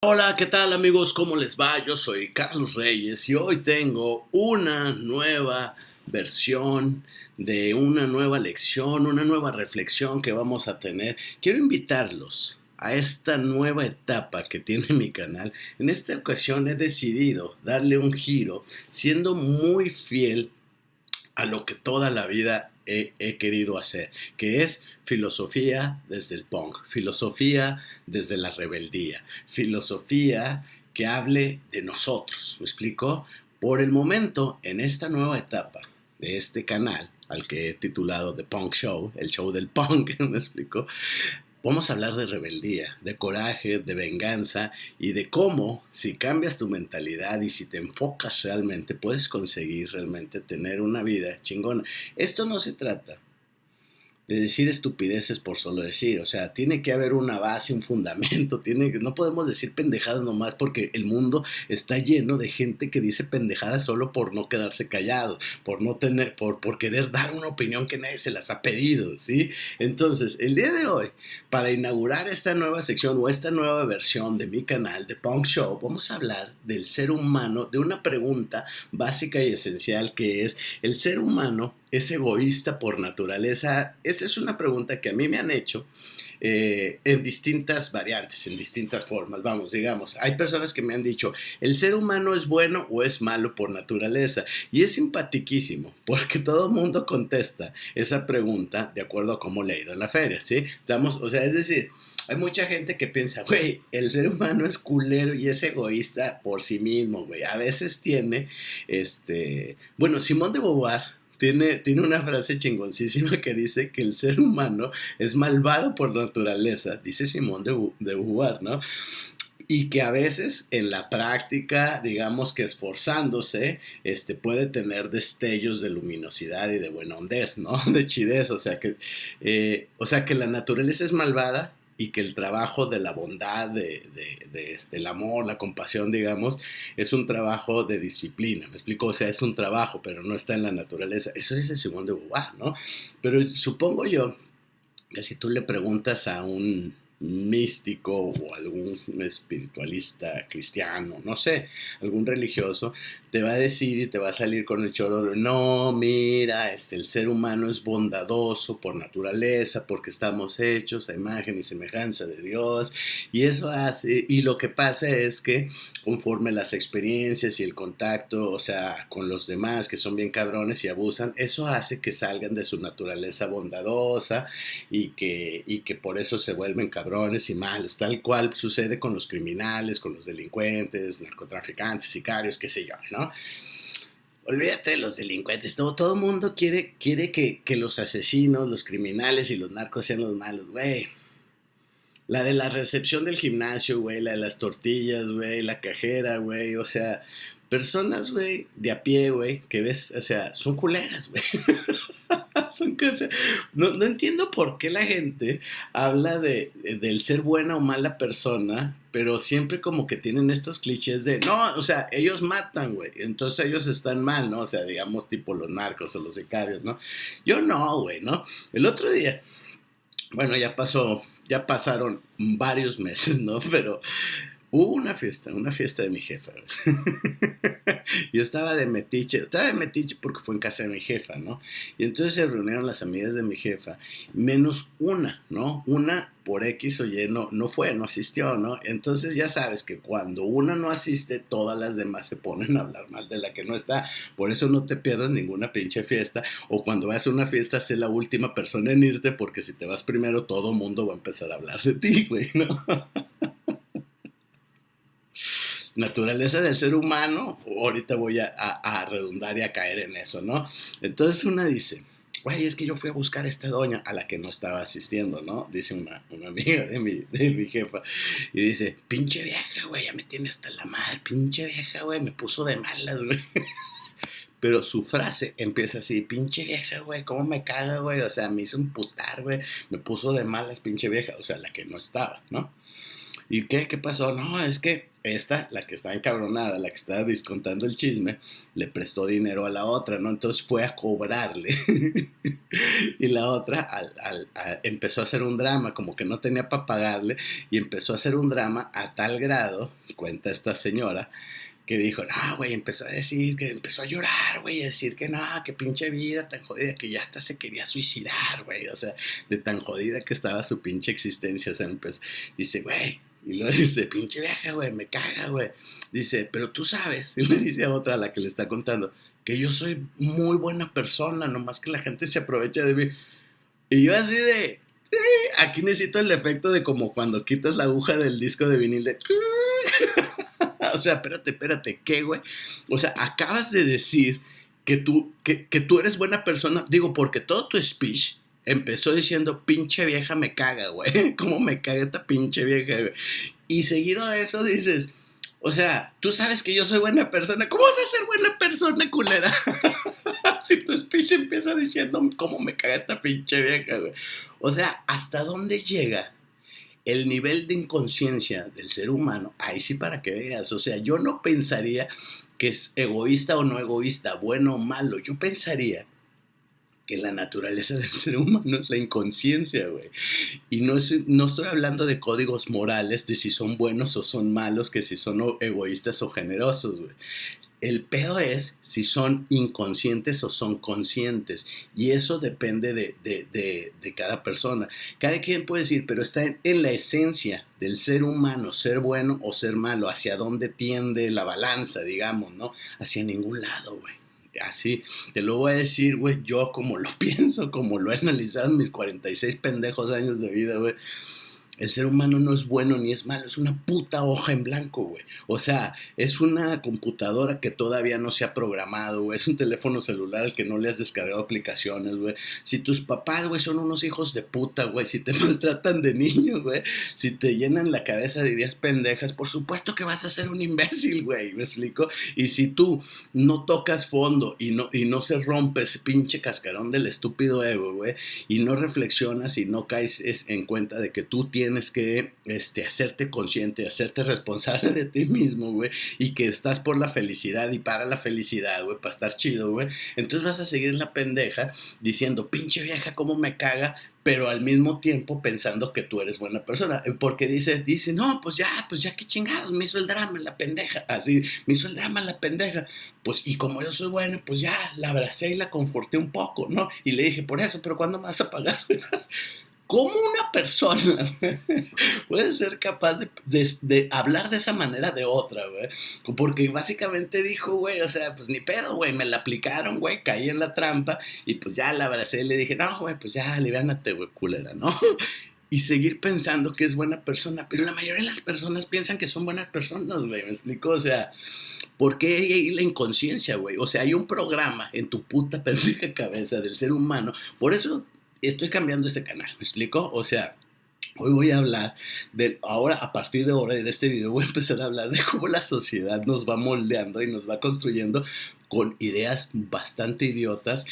Hola, ¿qué tal amigos? ¿Cómo les va? Yo soy Carlos Reyes y hoy tengo una nueva versión de una nueva lección, una nueva reflexión que vamos a tener. Quiero invitarlos a esta nueva etapa que tiene mi canal. En esta ocasión he decidido darle un giro siendo muy fiel a lo que toda la vida he, querido hacer, que es filosofía desde el punk, filosofía desde la rebeldía, filosofía que hable de nosotros. ¿Me explico? Por el momento, en esta nueva etapa de este canal, al que he titulado The Punk Show, el show del punk, ¿me explico? Vamos a hablar de rebeldía, de coraje, de venganza y de cómo si cambias tu mentalidad y si te enfocas realmente puedes conseguir realmente tener una vida chingona. Esto no se trata de decir estupideces por solo decir. O sea, tiene que haber una base, un fundamento. Tiene, no podemos decir pendejadas nomás porque el mundo está lleno de gente que dice pendejadas solo por no quedarse callado, por no tener, por, por querer dar una opinión que nadie se las ha pedido, ¿sí? Entonces, el día de hoy, para inaugurar esta nueva sección o esta nueva versión de mi canal de Punk Show, vamos a hablar del ser humano, de una pregunta básica y esencial que es, ¿el ser humano es egoísta por naturaleza? Esa es una pregunta que a mí me han hecho eh, en distintas variantes, en distintas formas. Vamos, digamos, hay personas que me han dicho, ¿el ser humano es bueno o es malo por naturaleza? Y es simpatiquísimo, porque todo el mundo contesta esa pregunta de acuerdo a cómo le ha ido en la feria, ¿sí? Estamos, o sea, es decir, hay mucha gente que piensa, güey, el ser humano es culero y es egoísta por sí mismo, güey. A veces tiene, este, bueno, Simón de Beauvoir tiene, una frase chingoncísima que dice que el ser humano es malvado por naturaleza, dice Simón de, de Beauvoir, ¿no? y que a veces en la práctica, digamos que esforzándose, este, puede tener destellos de luminosidad y de buena hondez, ¿no? De chidez, o sea que, eh, o sea que la naturaleza es malvada y que el trabajo de la bondad, de, de, este, el amor, la compasión, digamos, es un trabajo de disciplina. Me explico, o sea, es un trabajo, pero no está en la naturaleza. Eso dice Simón de Beauvoir, ¿no? Pero supongo yo que si tú le preguntas a un místico o algún espiritualista cristiano, no sé, algún religioso, te va a decir y te va a salir con el choro de, no, mira, este, el ser humano es bondadoso por naturaleza, porque estamos hechos a imagen y semejanza de Dios, y eso hace, y lo que pasa es que conforme las experiencias y el contacto, o sea, con los demás que son bien cabrones y abusan, eso hace que salgan de su naturaleza bondadosa y que, y que por eso se vuelven cabrones y malos, tal cual sucede con los criminales, con los delincuentes, narcotraficantes, sicarios, qué sé yo, ¿no? Olvídate de los delincuentes, todo, todo mundo quiere, quiere que, que, los asesinos, los criminales y los narcos sean los malos, güey. La de la recepción del gimnasio, güey, la de las tortillas, güey, la cajera, güey, o sea, personas, güey, de a pie, güey, que ves, o sea, son culeras, güey. son cosas. No, no, entiendo por qué la gente habla de, del ser buena o mala persona, pero siempre como que tienen estos clichés de, no, o sea, ellos matan, güey, entonces ellos están mal, ¿no? O sea, digamos tipo los narcos o los sicarios, ¿no? Yo no, güey, ¿no? El otro día, bueno, ya pasó, ya pasaron varios meses, ¿no? Pero Hubo una fiesta, una fiesta de mi jefa. Yo estaba de metiche, estaba de metiche porque fue en casa de mi jefa, ¿no? Y entonces se reunieron las amigas de mi jefa, menos una, ¿no? Una por X o no, no fue, no asistió, ¿no? Entonces ya sabes que cuando una no asiste, todas las demás se ponen a hablar mal de la que no está. Por eso no te pierdas ninguna pinche fiesta. O cuando vas a una fiesta, sé la última persona en irte, porque si te vas primero, todo mundo va a empezar a hablar de ti, güey, ¿no? naturaleza del ser humano, ahorita voy a, redundar y a caer en eso, ¿no? Entonces una dice, güey, es que yo fui a buscar a esta doña a la que no estaba asistiendo, ¿no? Dice una, amiga de mi, de mi jefa. Y dice, pinche vieja, güey, ya me tiene hasta la madre, pinche vieja, güey, me puso de malas, güey. Pero su frase empieza así, pinche vieja, güey, ¿cómo me caga, güey? O sea, me hizo un putar, güey, me puso de malas, pinche vieja, o sea, la que no estaba, ¿no? ¿Y qué? ¿Qué pasó? No, es que esta, la que estaba encabronada, la que estaba discontando el chisme, le prestó dinero a la otra, ¿no? Entonces fue a cobrarle. y la otra empezó a hacer un drama, como que no tenía para pagarle, y empezó a hacer un drama a tal grado, cuenta esta señora, que dijo, no, güey, empezó a decir, que empezó a llorar, güey, a decir que no, que pinche vida tan jodida, que ya hasta se quería suicidar, güey, o sea, de tan jodida que estaba su pinche existencia, o sea, empezó, dice, güey, y luego dice, pinche vieja, güey, me caga, güey. Dice, pero tú sabes, y le dice a otra la que le está contando, que yo soy muy buena persona, nomás que la gente se aprovecha de mí. Y yo así de, aquí necesito el efecto de como cuando quitas la aguja del disco de vinil de... o sea, espérate, espérate, ¿qué, güey? O sea, acabas de decir que tú, que tú eres buena persona, digo, porque todo tu speech empezó diciendo, pinche vieja me caga, güey. ¿Cómo me caga esta pinche vieja? Y seguido de eso dices, o sea, tú sabes que yo soy buena persona. ¿Cómo vas a ser buena persona, culera? si tu speech empieza diciendo, ¿cómo me caga esta pinche vieja, güey? O sea, ¿hasta dónde llega el nivel de inconsciencia del ser humano? Ahí sí para que veas. O sea, yo no pensaría que es egoísta o no egoísta, bueno o malo. Yo pensaría que la naturaleza del ser humano es la inconsciencia, güey. Y no, no estoy hablando de códigos morales, de si son buenos o son malos, que si son egoístas o generosos, güey. El pedo es si son inconscientes o son conscientes. Y eso depende de, de, cada persona. Cada quien puede decir, pero está en, en, la esencia del ser humano, ser bueno o ser malo, hacia dónde tiende la balanza, digamos, ¿no? Hacia ningún lado, güey así, te lo voy a decir, güey, yo como lo pienso, como lo he analizado en mis 46 pendejos años de vida, güey. El ser humano no es bueno ni es malo, es una puta hoja en blanco, güey. O sea, es una computadora que todavía no se ha programado, güey. Es un teléfono celular al que no le has descargado aplicaciones, güey. Si tus papás, güey, son unos hijos de puta, güey. Si te maltratan de niño, güey. Si te llenan la cabeza de ideas pendejas, por supuesto que vas a ser un imbécil, güey. ¿Me explico? Y si tú no tocas fondo y no, y no se rompe ese pinche cascarón del estúpido ego, güey. Y no reflexionas y no caes en cuenta de que tú tienes tienes que este, hacerte consciente, hacerte responsable de ti mismo, güey, y que estás por la felicidad y para la felicidad, güey, para estar chido, güey. Entonces vas a seguir en la pendeja diciendo, pinche vieja, cómo me caga, pero al mismo tiempo pensando que tú eres buena persona. Eh, porque dice, dice, no, pues ya, pues ya qué chingados, me hizo el drama la pendeja. Así, me hizo el drama la pendeja. Pues, y como yo soy buena, pues ya la abracé y la conforté un poco, ¿no? Y le dije, por eso, pero ¿cuándo me vas a pagar? ¿Cómo una persona puede ser capaz de, hablar de esa manera de otra, güey? Porque básicamente dijo, güey, o sea, pues ni pedo, güey, me la aplicaron, güey, caí en la trampa y pues ya la abracé y le dije, no, güey, pues ya, aliviánate, güey, culera, ¿no? Y seguir pensando que es buena persona, pero la mayoría de las personas piensan que son buenas personas, güey, ¿me explico? O sea, ¿por qué hay la inconsciencia, güey? O sea, hay un programa en tu puta pendeja cabeza del ser humano, por eso estoy cambiando este canal, ¿me explico? O sea, Hoy voy a hablar de, ahora a partir de ahora de este video voy a empezar a hablar de cómo la sociedad nos va moldeando y nos va construyendo con ideas bastante idiotas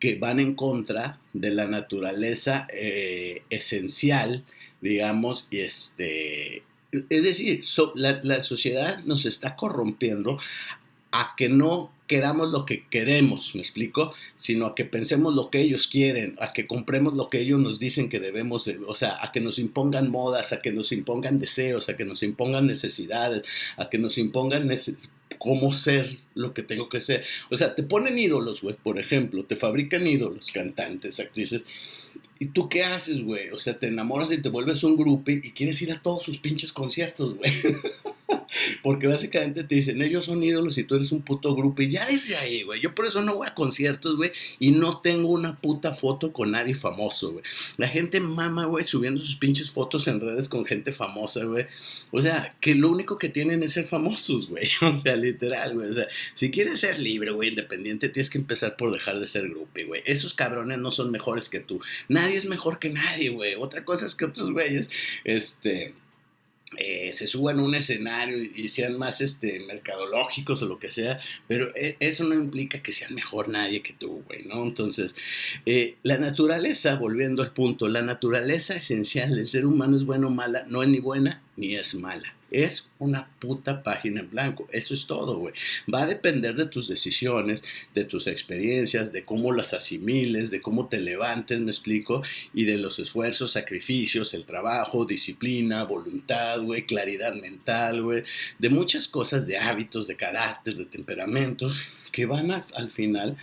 que van en contra de la naturaleza eh, esencial, digamos, y este, es decir, la, la sociedad nos está corrompiendo a que no queramos lo que queremos, me explico, sino a que pensemos lo que ellos quieren, a que compremos lo que ellos nos dicen que debemos, de, o sea, a que nos impongan modas, a que nos impongan deseos, a que nos impongan necesidades, a que nos impongan cómo ser lo que tengo que ser. O sea, te ponen ídolos, güey, por ejemplo, te fabrican ídolos, cantantes, actrices. ¿Y tú qué haces, güey? O sea, te enamoras y te vuelves un grupo y quieres ir a todos sus pinches conciertos, güey. Porque básicamente te dicen, ellos son ídolos y tú eres un puto grupo. Ya dice ahí, güey. Yo por eso no voy a conciertos, güey. Y no tengo una puta foto con nadie famoso, güey. La gente mama, güey, subiendo sus pinches fotos en redes con gente famosa, güey. O sea, que lo único que tienen es ser famosos, güey. O sea, literal, güey. O sea, si quieres ser libre, güey, independiente, tienes que empezar por dejar de ser grupo, güey. Esos cabrones no son mejores que tú. Nadie es mejor que nadie, güey. Otra cosa es que otros güeyes, este eh, se suban a un escenario y, sean más este, mercadológicos o lo que sea, pero e, eso no implica que sean mejor nadie que tú, güey, ¿no? Entonces, eh, la naturaleza, volviendo al punto, la naturaleza esencial del ser humano es buena o mala, no es ni buena ni es mala, es una puta página en blanco. Eso es todo, güey. Va a depender de tus decisiones, de tus experiencias, de cómo las asimiles, de cómo te levantes, me explico, y de los esfuerzos, sacrificios, el trabajo, disciplina, voluntad, güey, claridad mental, güey, de muchas cosas, de hábitos, de carácter, de temperamentos, que van al final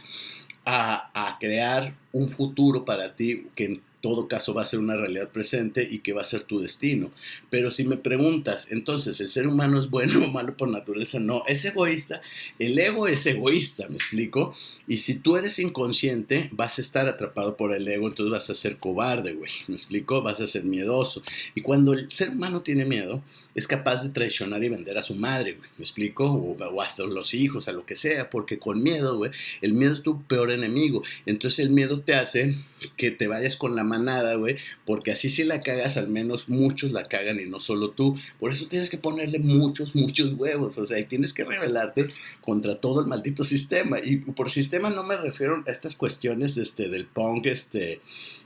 a, a crear un futuro para ti que todo caso va a ser una realidad presente y que va a ser tu destino. Pero si me preguntas, entonces, ¿el ser humano es bueno o malo por naturaleza? No, es egoísta. El ego es egoísta, ¿me explico? Y si tú eres inconsciente, vas a estar atrapado por el ego, entonces vas a ser cobarde, güey, ¿me explico? Vas a ser miedoso. Y cuando el ser humano tiene miedo, es capaz de traicionar y vender a su madre, ¿me explico? O, o hasta los hijos, a lo que sea, porque con miedo, güey, el miedo es tu peor enemigo. Entonces el miedo te hace que te vayas con la manada, güey, porque así si la cagas, al menos muchos la cagan y no solo tú. Por eso tienes que ponerle muchos, muchos huevos, o sea, y tienes que rebelarte contra todo el maldito sistema. Y por sistema no me refiero a estas cuestiones este, del punk este,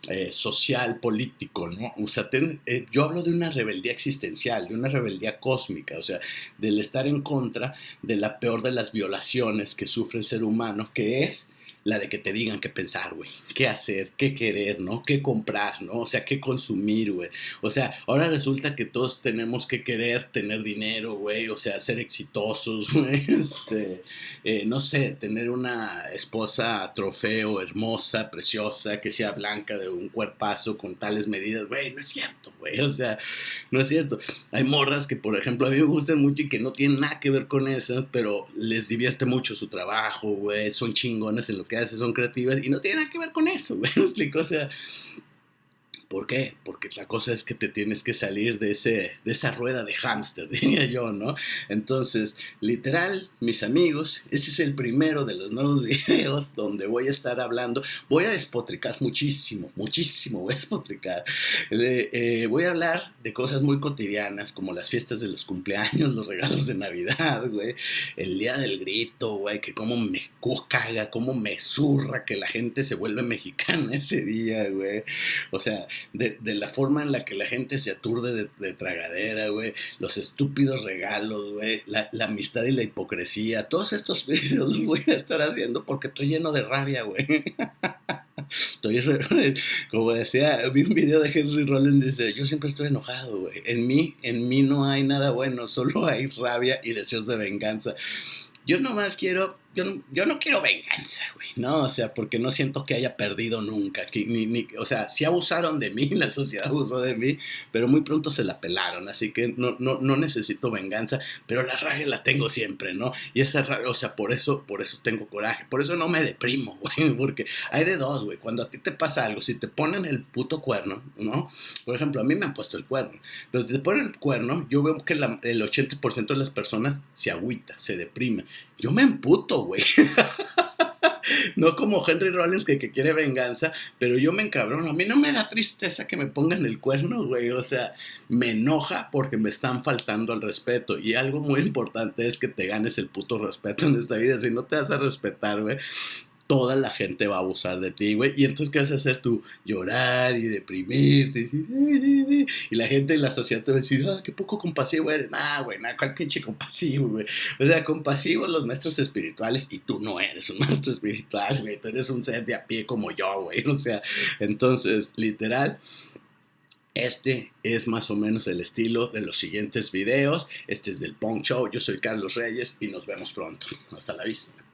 eh, social, político, ¿no? O sea, eh, yo hablo de una rebeldía existencial, de una rebeldía cósmica, o sea, del estar en contra de la peor de las violaciones que sufre el ser humano, que es la de que te digan qué pensar, güey, qué hacer, qué querer, ¿no? Qué comprar, ¿no? O sea, qué consumir, güey. O sea, ahora resulta que todos tenemos que querer tener dinero, güey, o sea, ser exitosos, güey, este, eh, no sé, tener una esposa trofeo, hermosa, preciosa, que sea blanca, de un cuerpazo con tales medidas, güey, no es cierto, güey, o sea, no es cierto. Hay morras que, por ejemplo, a mí me gustan mucho y que no tienen nada que ver con eso, pero les divierte mucho su trabajo, güey, son chingones en lo que hacen, son creativas y no tiene nada que ver con eso, güey. O sea, ¿Por qué? Porque la cosa es que te tienes que salir de, ese, de esa rueda de hámster, diría yo, ¿no? Entonces, literal, mis amigos, este es el primero de los nuevos videos donde voy a estar hablando, voy a despotricar muchísimo, muchísimo, voy a despotricar. Eh, eh, voy a hablar de cosas muy cotidianas, como las fiestas de los cumpleaños, los regalos de Navidad, güey, el día del grito, güey, que cómo me caga, cómo me zurra que la gente se vuelve mexicana ese día, güey. O sea, de, de, la forma en la que la gente se aturde de, de tragadera, güey, los estúpidos regalos, güey, la, la, amistad y la hipocresía, todos estos videos los voy a estar haciendo porque estoy lleno de rabia, güey. Estoy, como decía, vi un video de Henry Rollins, dice, yo siempre estoy enojado, güey. En mí, en mí no hay nada bueno, solo hay rabia y deseos de venganza. Yo nomás quiero yo no, yo no quiero venganza, güey, ¿no? O sea, porque no siento que haya perdido nunca. Que, ni, ni, o sea, sí abusaron de mí, la sociedad abusó de mí, pero muy pronto se la pelaron, así que no, no, no necesito venganza, pero la rabia la tengo siempre, ¿no? Y esa rabia, o sea, por eso, por eso tengo coraje, por eso no me deprimo, güey, porque hay de dos, güey, cuando a ti te pasa algo, si te ponen el puto cuerno, ¿no? Por ejemplo, a mí me han puesto el cuerno, pero si te ponen el cuerno, yo veo que la, el 80% de las personas se agüita, se deprime. Yo me emputo, no como Henry Rollins que, que, quiere venganza, pero yo me encabrono. A mí no me da tristeza que me pongan el cuerno, güey. O sea, me enoja porque me están faltando al respeto. Y algo muy importante es que te ganes el puto respeto en esta vida. Si no te vas a respetar, güey, toda la gente va a abusar de ti, güey. Y entonces, ¿qué vas a hacer tú? Llorar y deprimirte. Y, decir, y la gente de la sociedad te va a decir, ah, qué poco compasivo eres. Nah, güey, nah, ¿cuál pinche compasivo, güey? O sea, compasivos los maestros espirituales y tú no eres un maestro espiritual, güey. Tú eres un ser de a pie como yo, güey. O sea, entonces, literal. Este es más o menos el estilo de los siguientes videos. Este es del Punk Show. Yo soy Carlos Reyes y nos vemos pronto. Hasta la vista.